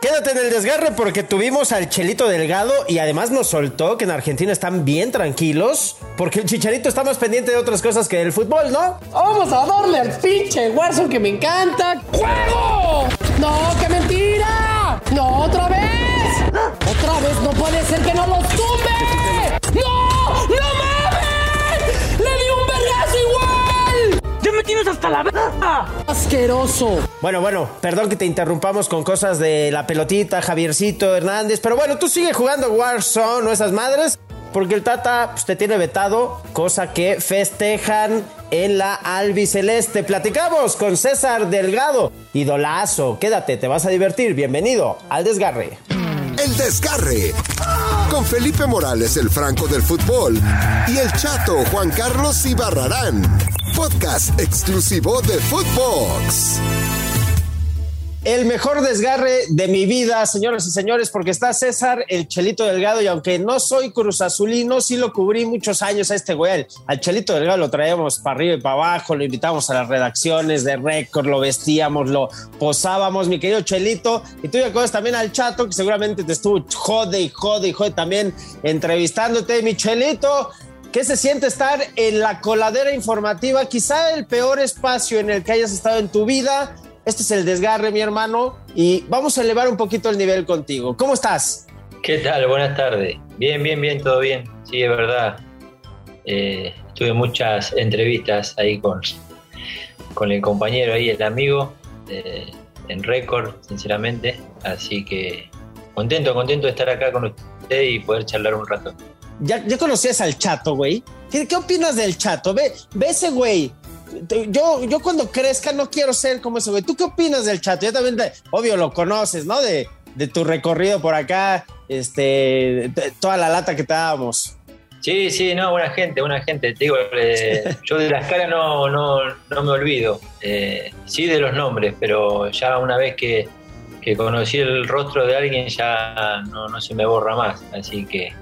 Quédate en el desgarre porque tuvimos al Chelito Delgado y además nos soltó que en Argentina están bien tranquilos porque el Chicharito está más pendiente de otras cosas que del fútbol, ¿no? Vamos a darle al pinche Warzone que me encanta. ¡Juego! ¡No, qué mentira! ¡No, otra vez! ¡Otra vez! ¡No puede ser que no lo tumbe! Hasta la verga! ¡Asqueroso! Bueno, bueno, perdón que te interrumpamos con cosas de la pelotita, Javiercito Hernández, pero bueno, tú sigue jugando Warzone o esas madres, porque el Tata pues, te tiene vetado, cosa que festejan en la albiceleste. Platicamos con César Delgado, idolazo, quédate, te vas a divertir, bienvenido al desgarre. El Desgarre. Con Felipe Morales, el Franco del Fútbol. Y el Chato Juan Carlos Ibarrarán. Podcast exclusivo de Footbox. El mejor desgarre de mi vida, señoras y señores, porque está César, el Chelito Delgado, y aunque no soy Cruz Azulino, sí lo cubrí muchos años a este güey. Al Chelito Delgado lo traíamos para arriba y para abajo, lo invitamos a las redacciones de récord, lo vestíamos, lo posábamos, mi querido Chelito. Y tú ya conoces también al Chato, que seguramente te estuvo jode y jode y jode también entrevistándote, mi Chelito. ¿Qué se siente estar en la coladera informativa? Quizá el peor espacio en el que hayas estado en tu vida este es el desgarre, mi hermano, y vamos a elevar un poquito el nivel contigo. ¿Cómo estás? ¿Qué tal? Buenas tardes. Bien, bien, bien, todo bien. Sí, es verdad. Eh, tuve muchas entrevistas ahí con, con el compañero ahí, el amigo, eh, en récord, sinceramente. Así que contento, contento de estar acá con usted y poder charlar un rato. ¿Ya, ya conocías al chato, güey? ¿Qué, ¿Qué, opinas del chato? Ve, ve ese güey yo, yo cuando crezca no quiero ser como ese güey. ¿Tú qué opinas del chato? Yo también, obvio, lo conoces, ¿no? De, de tu recorrido por acá, este, toda la lata que te dábamos. Sí, sí, no, buena gente, buena gente. Te digo, eh, yo de las caras no, no, no me olvido. Eh, sí de los nombres, pero ya una vez que, que conocí el rostro de alguien ya no, no se me borra más. Así que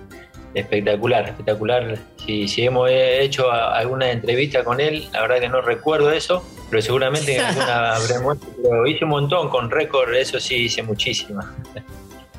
espectacular, espectacular. Si, si hemos hecho alguna entrevista con él, la verdad que no recuerdo eso, pero seguramente en alguna habremos pero hice un montón con récord, eso sí hice muchísima.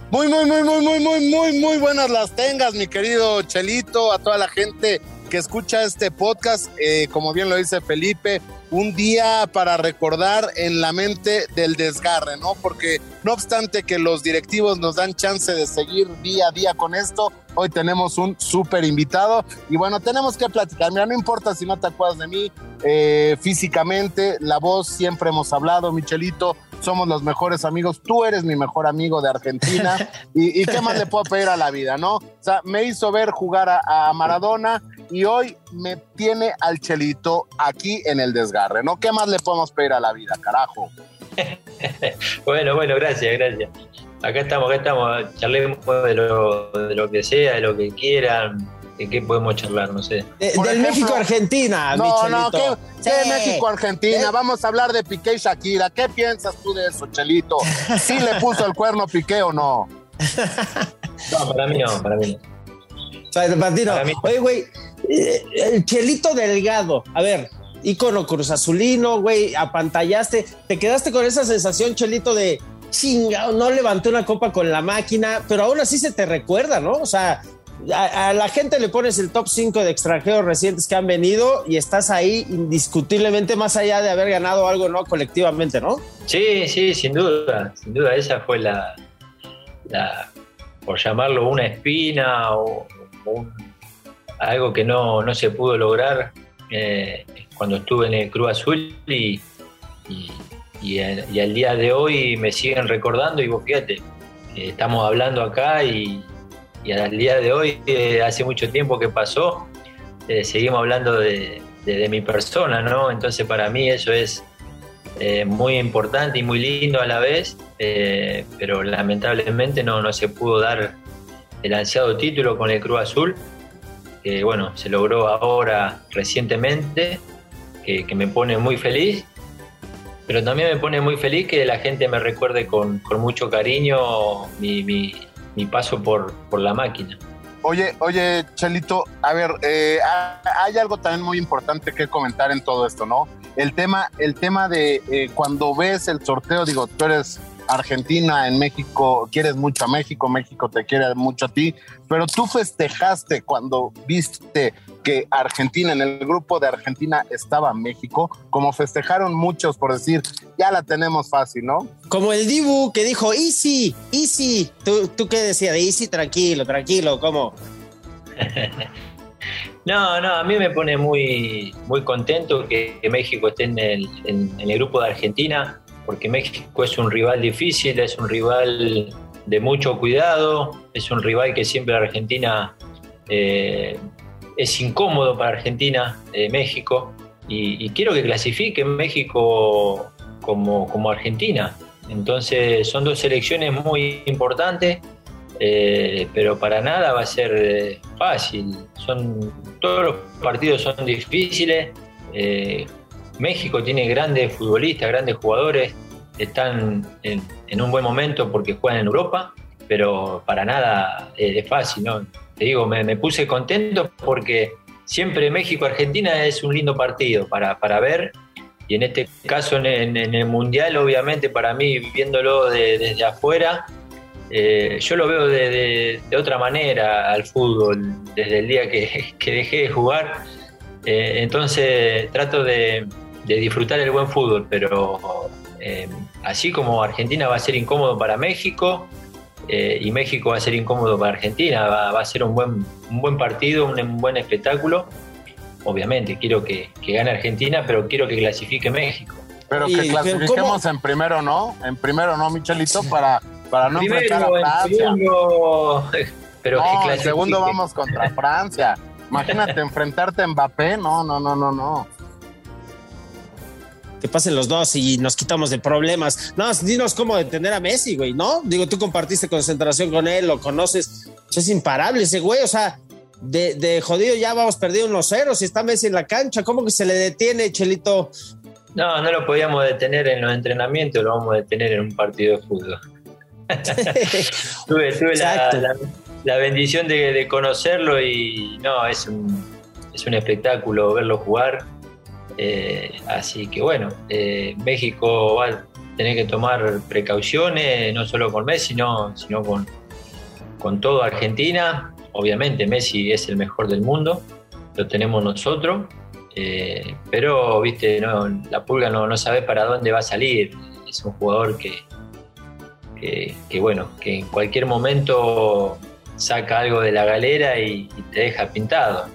Muy, muy, muy, muy, muy, muy, muy, muy buenas las tengas, mi querido Chelito, a toda la gente que escucha este podcast, eh, como bien lo dice Felipe, un día para recordar en la mente del desgarre, ¿no? Porque no obstante que los directivos nos dan chance de seguir día a día con esto, hoy tenemos un súper invitado y bueno, tenemos que platicar. Mira, no importa si no te acuerdas de mí eh, físicamente, la voz siempre hemos hablado, Michelito, somos los mejores amigos, tú eres mi mejor amigo de Argentina y, y qué más le puedo pedir a la vida, ¿no? O sea, me hizo ver jugar a, a Maradona y hoy me tiene al Chelito aquí en el desgarre, ¿no? ¿Qué más le podemos pedir a la vida, carajo? bueno, bueno, gracias, gracias. Acá estamos, acá estamos, charlemos de lo, de lo que sea, de lo que quieran, de qué podemos charlar, no sé. De, del México-Argentina, No, no, ¿qué, qué sí. México-Argentina? Vamos a hablar de Piqué y Shakira. ¿Qué piensas tú de eso, Chelito? ¿Sí le puso el cuerno Piqué o no? No, para mí no, para mí no. Para mí. Oye, güey, el Chelito Delgado, a ver, ícono Cruz Azulino, güey, apantallaste, te quedaste con esa sensación, Chelito, de chingado, no levanté una copa con la máquina, pero aún así se te recuerda, ¿no? O sea, a, la gente le pones el top 5 de extranjeros recientes que han venido y estás ahí indiscutiblemente más allá de haber ganado algo, ¿no? Colectivamente, ¿no? Sí, sí, sin duda, sin duda, esa fue la, por llamarlo una espina o, un, algo que no, no, se pudo lograr eh, cuando estuve en el Cruz Azul y, el, y, al día de hoy me siguen recordando y vos fíjate, eh, estamos hablando acá y, y, al día de hoy, eh, hace mucho tiempo que pasó, eh, seguimos hablando de, de, mi persona, ¿no? Entonces para mí eso es eh, muy importante y muy lindo a la vez, pero lamentablemente no, no se pudo dar el ansiado título con el Cruz Azul que bueno, se logró ahora recientemente, que, que, me pone muy feliz, pero también me pone muy feliz que la gente me recuerde con, con mucho cariño mi, mi paso por, por, la máquina. Oye, oye, Chelito, a ver, eh, hay algo también muy importante que comentar en todo esto, ¿no? El tema, el tema de eh, cuando ves el sorteo, digo, tú eres Argentina en México, quieres mucho a México, México te quiere mucho a ti, pero tú festejaste cuando viste que Argentina, en el grupo de Argentina estaba México, como festejaron muchos por decir, ya la tenemos fácil, ¿no? Como el Dibu que dijo, easy, easy. ¿Tú, tú qué decías? Easy, tranquilo, tranquilo, ¿cómo? No, no, a mí me pone muy, muy contento que, México esté en el, en el, grupo de Argentina, porque México es un rival difícil, es un rival de mucho cuidado, es un rival que siempre Argentina eh, es incómodo para Argentina, eh, México, y, quiero que clasifique México como, como Argentina. Entonces son dos selecciones muy importantes eh, pero para nada va a ser eh, fácil. Son, todos los partidos son difíciles. México tiene grandes futbolistas, grandes jugadores, están en, un buen momento porque juegan en Europa, pero para nada es fácil. ¿no? Te digo, me, puse contento porque siempre México-Argentina es un lindo partido para, para ver. Y en este caso, en, el Mundial, obviamente, para mí, viéndolo desde afuera, eh, yo lo veo de, otra manera al fútbol desde el día que, dejé de jugar. Eh, entonces trato de, disfrutar el buen fútbol, pero eh, así como Argentina va a ser incómodo para México y México va a ser incómodo para Argentina, va, a ser un buen, un buen partido, un, buen espectáculo. Obviamente quiero que, gane Argentina, pero quiero que clasifique México. Pero que clasifiquemos en primero, ¿no? En primero, ¿no, Michelito? Para para no enfrentar a Francia. pero no, el segundo vamos contra Francia. Imagínate enfrentarte a Mbappé. No, no, no, no, no. Que pasen los dos y nos quitamos de problemas. No, dinos cómo detener a Messi, güey, ¿no? Digo, tú compartiste concentración con él, lo conoces. Es imparable ese güey, o sea, de, de jodido ya vamos perdiendo unos ceros y está Messi en la cancha. ¿Cómo que se le detiene, Chelito? No, no lo podíamos detener en los entrenamientos, lo vamos a detener en un partido de fútbol. tuve, la, bendición de, conocerlo y no, es un, es un espectáculo verlo jugar. Eh, así que bueno, eh, México va a tener que tomar precauciones, no solo con Messi, sino, sino con, con todo Argentina. Obviamente Messi es el mejor del mundo, lo tenemos nosotros, eh, pero viste, no, la pulga no, sabe para dónde va a salir. Es un jugador que, que, bueno, que en cualquier momento saca algo de la galera y, te deja pintado.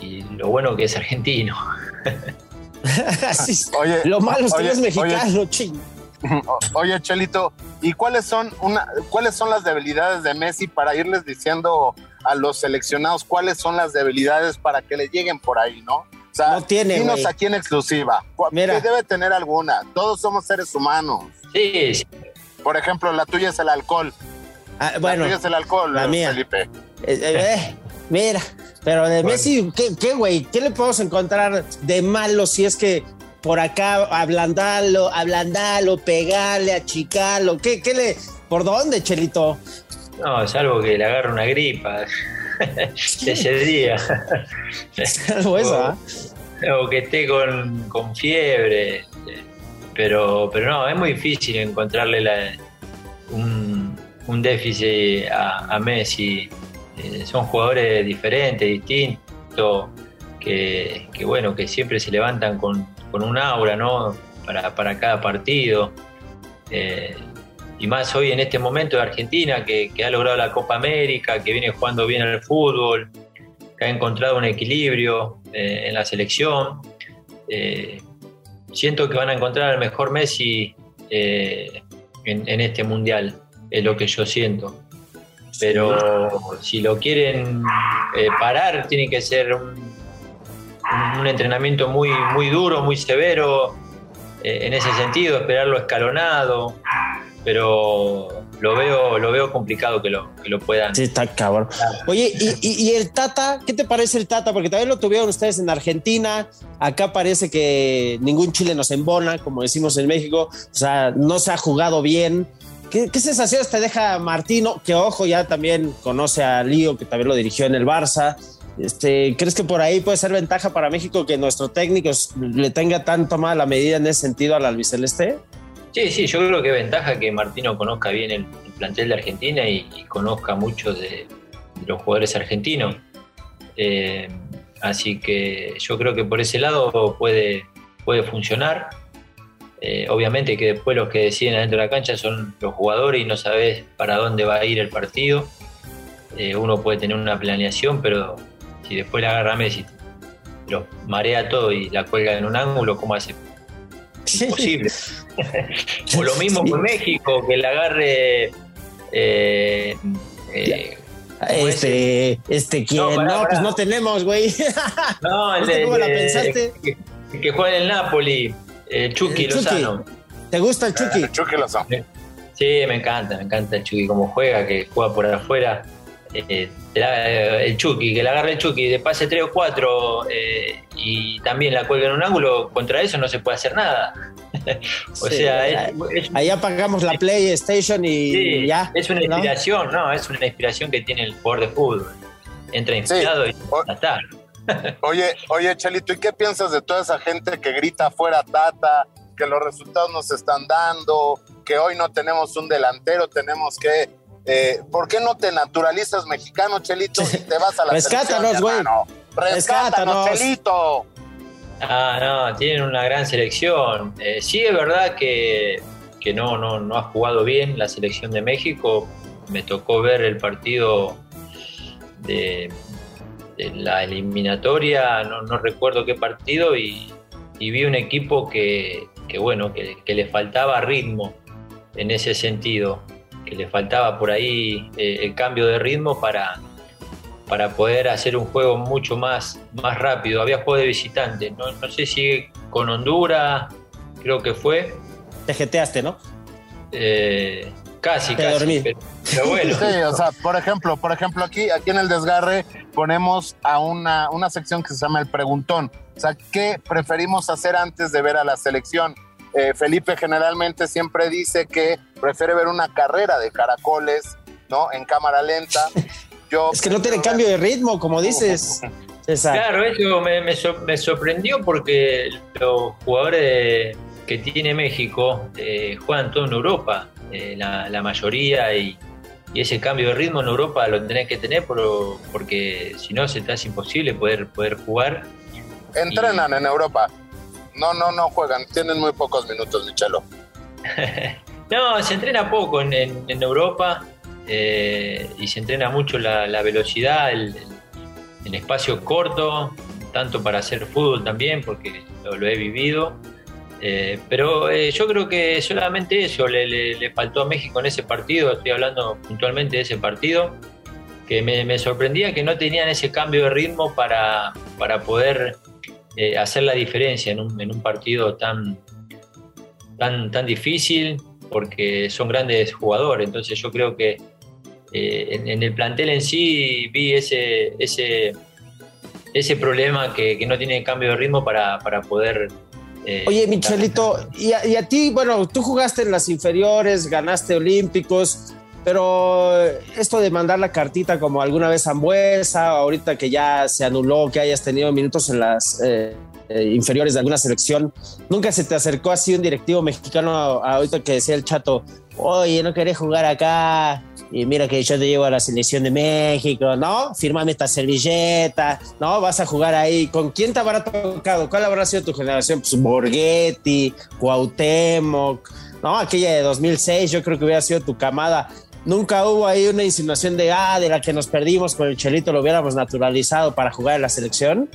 Y lo bueno que es argentino. oye, lo malo es que es mexicano, oye, Oye, Chelito, ¿y cuáles son una, cuáles son las debilidades de Messi para irles diciendo a los seleccionados cuáles son las debilidades para que le lleguen por ahí, ¿no? O sea, no tiene, dinos aquí en exclusiva. Mira. debe tener alguna. Todos somos seres humanos. Sí, sí. Por ejemplo, la tuya es el alcohol. Ah, bueno, la tuya es el alcohol, la mía. Felipe. Eh, eh, eh, mira, pero de Messi, ¿qué, güey? ¿Qué, le podemos encontrar de malo si es que por acá ablandarlo, ablandarlo, pegarle, achicarlo? ¿Qué, qué le, ¿Por dónde, Chelito? No, es algo que le agarra una gripa ese día. algo eso, ¿ah? O que esté con, con fiebre pero, pero no, es muy difícil encontrarle un, déficit a, Messi. Eh, son jugadores diferentes, distintos, que, bueno, que siempre se levantan con, un aura, ¿no? Para, cada partido. Eh, y más hoy en este momento de Argentina, que, ha logrado la Copa América, que viene jugando bien al fútbol, que ha encontrado un equilibrio eh, en la selección siento que van a encontrar al mejor Messi eh, en, este mundial, es lo que yo siento. Pero si lo quieren eh, parar, tiene que ser un, entrenamiento muy, muy duro, muy severo, eh, en ese sentido, esperarlo escalonado, pero lo veo, lo veo complicado que lo, que lo puedan. Sí, está cabrón. Oye, ¿y, el Tata? ¿Qué te parece el Tata? Porque también lo tuvieron ustedes en Argentina. Acá parece que ningún chile nos embona, como decimos en México. O sea, no se ha jugado bien. ¿Qué, qué sensaciones te deja Martino? Que ojo, ya también conoce a Lío, que también lo dirigió en el Barça. Este, ¿Crees que por ahí puede ser ventaja para México que nuestro técnico le tenga tanto mala medida en ese sentido al albiceleste? Sí, sí, yo creo que ventaja que Martino conozca bien el, plantel de Argentina y, conozca mucho de, los jugadores argentinos. Eh, así que yo creo que por ese lado puede, puede funcionar. Eh, obviamente que después los que deciden adentro de la cancha son los jugadores y no sabes para dónde va a ir el partido. Eh, uno puede tener una planeación, pero si después la agarra Messi, lo marea todo y la cuelga en un ángulo, ¿cómo hace? Imposible. o lo mismo con México, que la agarre. Eh, este, este, ¿quién? No, pues no tenemos, güey. No, el ¿Cómo la pensaste? Que, juega en el Napoli. Eh, Chucky Lozano. ¿Te gusta el Chucky? El Chucky Lozano. Sí, me encanta, me encanta el Chucky como juega, que juega por afuera. Eh, eh, el Chucky, que le agarre el Chucky de pase 3 o 4 y también la cuelga en un ángulo, contra eso no se puede hacer nada. o sea, ahí apagamos la PlayStation y ya. Es una inspiración, ¿no? Es una inspiración que tiene el jugador de fútbol. Entra inspirado y ya está. Oye, oye, Chalito, ¿y qué piensas de toda esa gente que grita afuera Tata, que los resultados nos están dando, que hoy no tenemos un delantero, tenemos que... Eh, ¿Por qué no te naturalizas mexicano, Chelito, y te vas a la Rescátanos, güey. Rescátanos, Chelito. Ah, no, tienen una gran selección. Eh, sí, es verdad que, que no, no, no ha jugado bien la selección de México. Me tocó ver el partido de, la eliminatoria, no, recuerdo qué partido, y, vi un equipo que, bueno, que, le faltaba ritmo en ese sentido, que le faltaba por ahí eh, el cambio de ritmo para, para poder hacer un juego mucho más, más rápido. Había juego de visitante, no, sé si con Honduras, creo que fue. Te jeteaste, ¿no? Eh, casi, casi. Pero, bueno. Sí, o sea, por ejemplo, por ejemplo, aquí, aquí en el desgarre ponemos a una, una sección que se llama el preguntón. O sea, ¿qué preferimos hacer antes de ver a la selección? Eh, Felipe generalmente siempre dice que prefiere ver una carrera de caracoles, ¿no? En cámara lenta. Yo es que no tiene cambio de ritmo, como dices. Claro, eso me, me, sorprendió porque los jugadores que tiene México eh, juegan todo en Europa, eh, la, la, mayoría, y, y ese cambio de ritmo en Europa lo tenés que tener porque si no se te hace imposible poder, poder jugar. Entrenan en Europa. No, no, no juegan. Tienen muy pocos minutos, Michelo. no, se entrena poco en, en, Europa eh, y se entrena mucho la, la velocidad, el, en espacio corto, tanto para hacer fútbol también, porque lo he vivido. Eh, pero eh, yo creo que solamente eso le, faltó a México en ese partido, estoy hablando puntualmente de ese partido, que me, sorprendía que no tenían ese cambio de ritmo para, para poder eh, hacer la diferencia en un, en un, partido tan, tan, tan difícil, porque son grandes jugadores, entonces yo creo que en, el plantel en sí vi ese, ese, ese problema que, que no tiene cambio de ritmo para, para poder eh, Oye, Michelito, y a, ti, bueno, tú jugaste en las inferiores, ganaste olímpicos, pero esto de mandar la cartita como alguna vez a Ambuesa, ahorita que ya se anuló que hayas tenido minutos en las eh, eh, inferiores de alguna selección, ¿nunca se te acercó así un directivo mexicano ahorita que decía el chato, oye, no querés jugar acá, y mira que yo te llevo a la selección de México, ¿no? Fírmame esta servilleta, ¿no? Vas a jugar ahí. ¿Con quién te habrá tocado? ¿Cuál habrá sido tu generación? Pues Borghetti, Cuauhtémoc, ¿no? Aquella de 2006, yo creo que hubiera sido tu camada. Nunca hubo ahí una insinuación de, ah, de la que nos perdimos con el Chelito, lo hubiéramos naturalizado para jugar en la selección.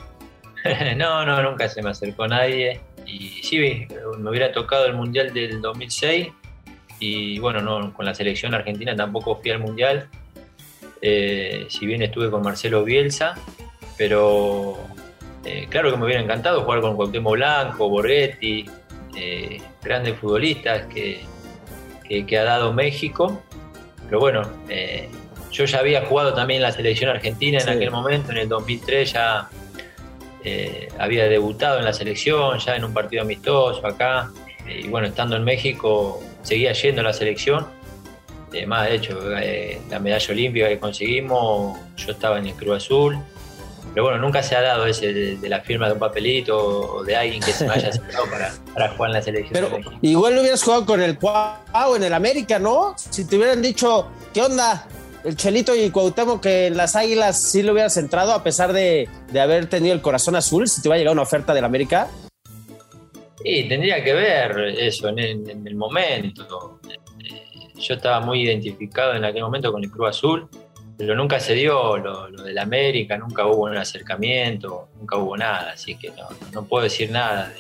no, no, nunca se me acercó nadie. Y sí, me hubiera tocado el Mundial del 2006 y bueno, no, con la selección argentina tampoco fui al Mundial, eh, si bien estuve con Marcelo Bielsa, pero eh, claro que me hubiera encantado jugar con Cuauhtémoc Blanco, Borghetti, eh, grandes futbolistas que, que, ha dado México, pero bueno, yo ya había jugado también en la selección argentina en aquel momento, en el 2003 ya había debutado en la selección, ya en un partido amistoso acá, y bueno, estando en México seguía yendo a la selección. Eh, más de hecho, eh, la medalla olímpica que conseguimos, yo estaba en el Cruz Azul. pero bueno, nunca se ha dado ese de, la firma de un papelito o de alguien que se haya aceptado para, para, jugar en la selección. Pero igual no hubieras jugado con el Cuau en el América, ¿no? Si te hubieran dicho, ¿qué onda? El Chelito y Cuauhtémoc que en las Águilas sí lo hubieras entrado a pesar de, de haber tenido el corazón azul, si te hubiera llegado una oferta del América. Sí, tendría que ver eso en el, momento. Eh, yo estaba muy identificado en aquel momento con el Cruz Azul pero nunca se dio lo, lo del América, nunca hubo un acercamiento, nunca hubo nada, así que no, puedo decir nada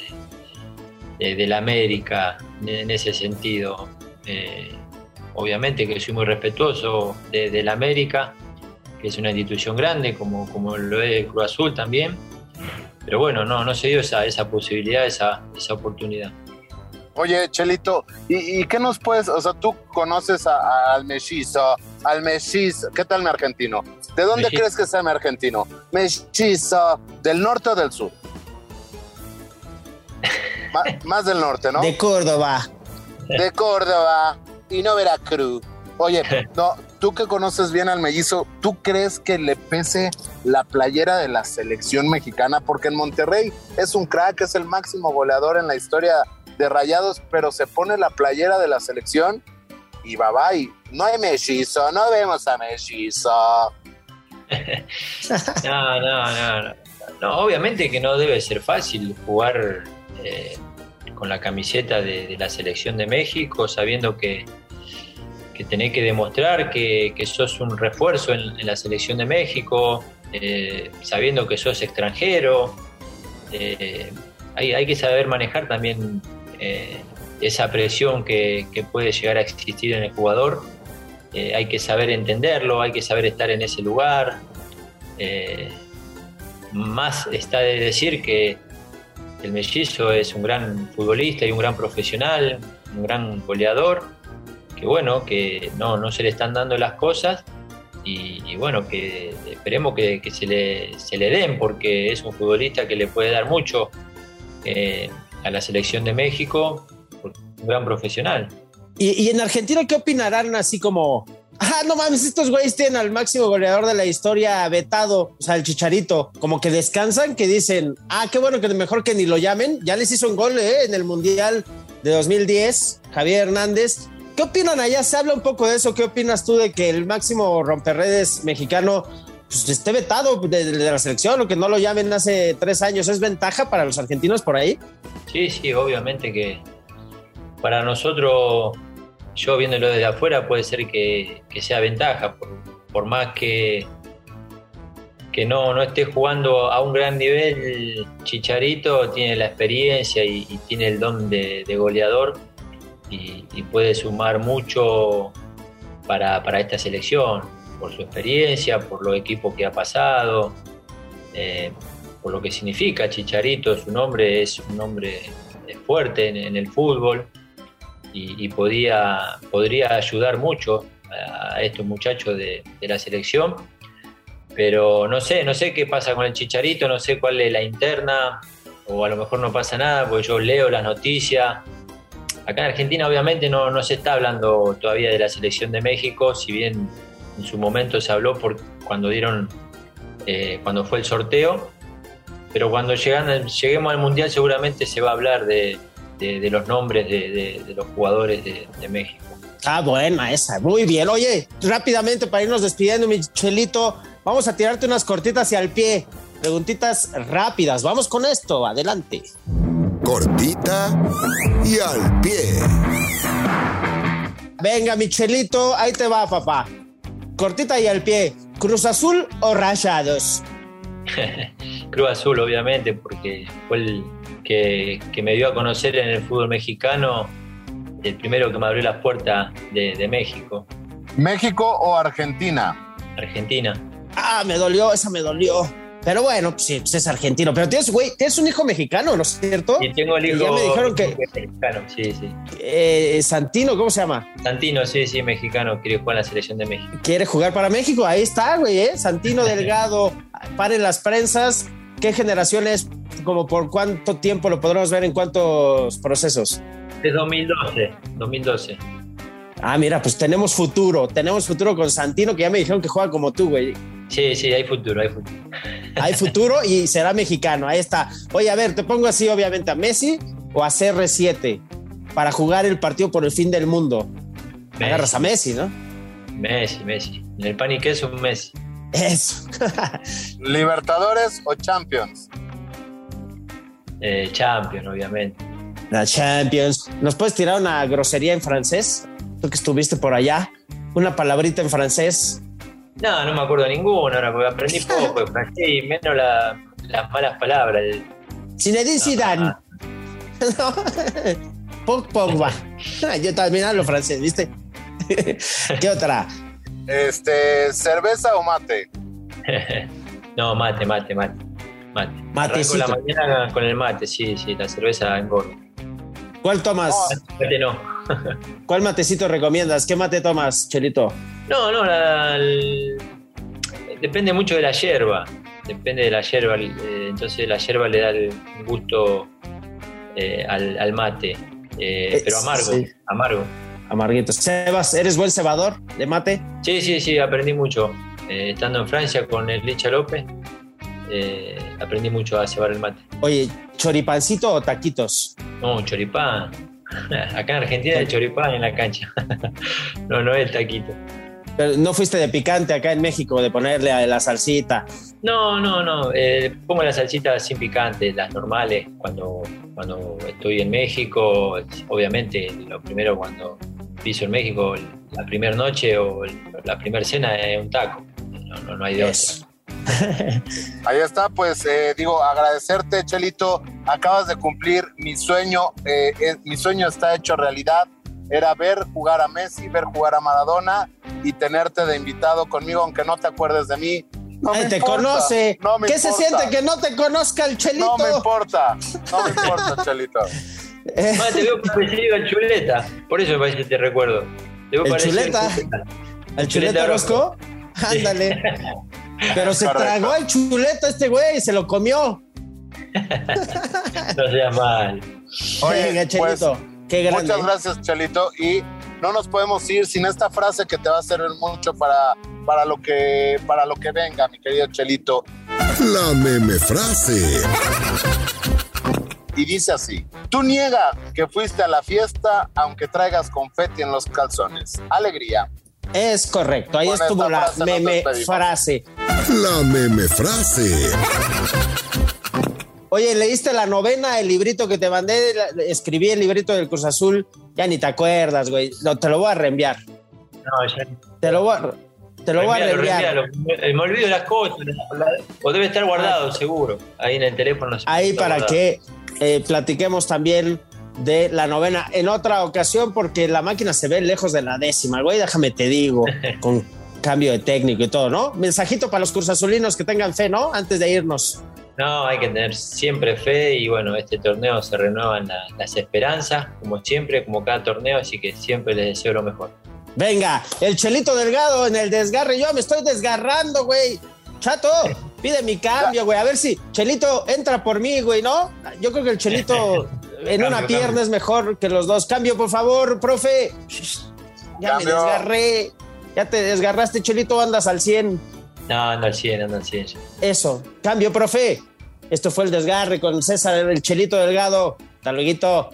de, del América en ese sentido. Eh, obviamente que soy muy respetuoso de, del América, que es una institución grande como, como lo es el Cruz Azul también, pero bueno, no, no se dio esa, esa posibilidad, esa, esa oportunidad. Oye, Chelito, ¿y, qué nos puedes, o sea, tú conoces al Mechizo, al Mechizo, ¿qué tal mi argentino? ¿De dónde crees que sea mi argentino? Mechizo, ¿del norte o del sur? más del norte, ¿no? De Córdoba. De Córdoba y no Veracruz. Oye, no, tú que conoces bien al mellizo, ¿tú crees que le pese la playera de la selección mexicana? Porque en Monterrey es un crack, es el máximo goleador en la historia de Rayados, pero se pone la playera de la selección y va, va, y no hay mellizo, no vemos a mellizo. no, no, no, no, obviamente que no debe ser fácil jugar eh, con la camiseta de, la selección de México, sabiendo que, que tenés que demostrar que, que sos un refuerzo en, la selección de México, eh, sabiendo que sos extranjero. Eh, hay, hay, que saber manejar también eh, esa presión que, puede llegar a existir en el jugador. Hay que saber entenderlo, hay que saber estar en ese lugar. Más está de decir que el mellizo es un gran futbolista y un gran profesional, un gran goleador, que bueno, que no, no se le están dando las cosas y, bueno, que esperemos que, se, le, se, le, den porque es un futbolista que le puede dar mucho a la selección de México, un gran profesional. ¿Y, en Argentina qué opinarán así como, ah, no mames, estos güeyes tienen al máximo goleador de la historia vetado, o sea, el Chicharito, como que descansan, que dicen, ah, qué bueno que mejor que ni lo llamen, ya les hizo un gol ¿eh? en el Mundial de 2010, Javier Hernández. ¿Qué opinan allá? Se habla un poco de eso. ¿Qué opinas tú de que el máximo romperredes mexicano pues, esté vetado de, la selección o que no lo llamen hace tres años? ¿Es ventaja para los argentinos por ahí? Sí, sí, obviamente que para nosotros, yo viéndolo desde afuera, puede ser que, sea ventaja, por, más que, que no, no esté jugando a un gran nivel, Chicharito tiene la experiencia y, tiene el don de, goleador y, puede sumar mucho para, esta selección, por su experiencia, por los equipos que ha pasado. Eh, por lo que significa Chicharito, su nombre es un nombre fuerte en, el fútbol y, podía, podría ayudar mucho a estos muchachos de, la selección. Pero no sé, no sé qué pasa con el Chicharito, no sé cuál es la interna, o a lo mejor no pasa nada, porque yo leo las noticias. Acá en Argentina obviamente no, no se está hablando todavía de la selección de México, si bien en su momento se habló por cuando dieron, eh, cuando fue el sorteo, pero cuando llegan, lleguemos al Mundial seguramente se va a hablar de, los nombres de, los jugadores de, México. Ah, buena esa, muy bien. Oye, rápidamente para irnos despidiendo, Michelito, vamos a tirarte unas cortitas y al pie. Preguntitas rápidas, vamos con esto, adelante. Cortita y al pie. Venga, Michelito, ahí te va, papá. Cortita y al pie. ¿Cruz Azul o Rayados? Cruz Azul, obviamente, porque fue el que, me dio a conocer en el fútbol mexicano, el primero que me abrió las puertas de, México. ¿México o Argentina? Argentina. Ah, me dolió, esa me dolió. Pero bueno, pues sí, pues es argentino. Pero tienes, güey, tienes un hijo mexicano, ¿no es cierto? Sí, tengo el hijo ya me dijeron que, mexicano, sí, sí. Eh, Santino, ¿cómo se llama? Santino, sí, sí, mexicano, quiere jugar en la selección de México. Quiere jugar para México, ahí está, güey, ¿eh? Santino Delgado, paren las prensas. ¿Qué generación es? ¿Como por cuánto tiempo lo podremos ver en cuántos procesos? De 2012, 2012. Ah, mira, pues tenemos futuro, tenemos futuro con Santino, que ya me dijeron que juega como tú, güey. Sí, sí, hay futuro, hay futuro. Hay futuro y será mexicano. Ahí está. Oye, a ver, te pongo así, obviamente, a Messi o a CR7 para jugar el partido por el fin del mundo. Messi. Agarras a Messi, ¿no? Messi, Messi. En el pan y queso, un Messi. Eso. ¿Libertadores o Champions? Eh, Champions, obviamente. La Champions. ¿Nos puedes tirar una grosería en francés? Tú que estuviste por allá. Una palabrita en francés. No, no me acuerdo ninguna ahora, porque aprendí poco y menos la- las malas palabras. El- Zinedine Zidane. No. Pog Pogba. Yo también hablo francés, ¿viste? ¿Qué otra? Este, ¿cerveza o mate? no, mate, mate, mate. Mate. Matecito. Arranco la mañana con el mate, sí, sí, la cerveza engorda. ¿Cuál tomas? Mate no. ¿Cuál matecito recomiendas? ¿Qué mate tomas, Chelito? No, no, la- el- depende mucho de la hierba. Depende de la hierba. eh, entonces la hierba le da el gusto eh, al, al mate. eh, pero amargo, sí. amargo. Amarguito. Sebas, ¿eres buen cebador de mate? Sí, sí, sí, aprendí mucho. Estando en Francia con el Licha López, aprendí mucho a cebar el mate. Oye, ¿choripancito o taquitos? No, choripán. Acá en Argentina hay choripán en la cancha. no, no es el taquito. Pero no fuiste de picante acá en México, de ponerle a la salsita. No, no, no. eh, pongo las salsitas sin picante, las normales, cuando, cuando estoy en México. Obviamente, lo primero cuando piso en México, la primera noche o la primera cena es un taco. No, no, no hay de otra. Ahí está, pues eh, digo, agradecerte, Chelito. Acabas de cumplir mi sueño. eh, eh, mi sueño está hecho realidad. Era ver jugar a Messi, ver jugar a Maradona y tenerte de invitado conmigo, aunque no te acuerdes de mí. No me te importa, conoce. no me ¿Qué se siente que no te conozca el Chelito? No me importa, no me importa, Chelito. Eh, Ah, te veo parecido al chuleta, por eso me parece que te recuerdo. Te veo ¿El parecido al Chuleta? ¿El Chuleta Orozco? Ándale. Pero se Correcto. tragó el chuleta este güey y se lo comió. No seas mal. Oye, Venga, pues, Chelito. Qué grande. Muchas gracias, Chelito. Y no nos podemos ir sin esta frase que te va a servir mucho para, para, lo, que, para lo que venga, mi querido Chelito. La meme frase. Y dice así: Tú niega que fuiste a la fiesta aunque traigas confeti en los calzones. Alegría. Es correcto. Ahí Con estuvo la frase meme frase. La meme frase. Oye, ¿leíste la novena, el librito que te mandé? Escribí el librito del Cruz Azul. Ya ni te acuerdas, güey. No, te lo voy a reenviar. No, ya. Te lo voy a, te lo voy a reenviar. Me, me olvido las cosas. la- o debe estar guardado, seguro. Ahí en el teléfono. Ahí para guardado. que eh, platiquemos también de la novena en otra ocasión, porque la máquina se ve lejos de la décima, güey. Déjame te digo, con cambio de técnico y todo, ¿no? Mensajito para los cursazulinos que tengan fe, ¿no? Antes de irnos. No, hay que tener siempre fe y bueno, este torneo se renuevan la- las esperanzas, como siempre, como cada torneo, así que siempre les deseo lo mejor. Venga, el Chelito Delgado en el desgarre. Yo me estoy desgarrando, güey. Chato, pide mi cambio, güey. A ver si Chelito entra por mí, güey, ¿no? Yo creo que el Chelito en una Cambio, pierna cambio. es mejor que los dos. Cambio, por favor, profe. Ya me desgarré. Ya te desgarraste, Chelito, andas al 100. No, anda al 100, anda al 100. ya. Eso. Cambio, profe. Esto fue el desgarre con César, el Chelito Delgado. Hasta luego.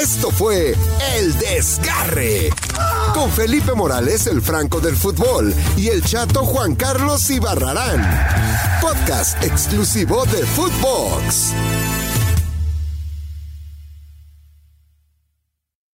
Esto fue El Desgarre. Con Felipe Morales, el Franco del Fútbol, y el chato Juan Carlos Ibarrarán. Podcast exclusivo de Footbox.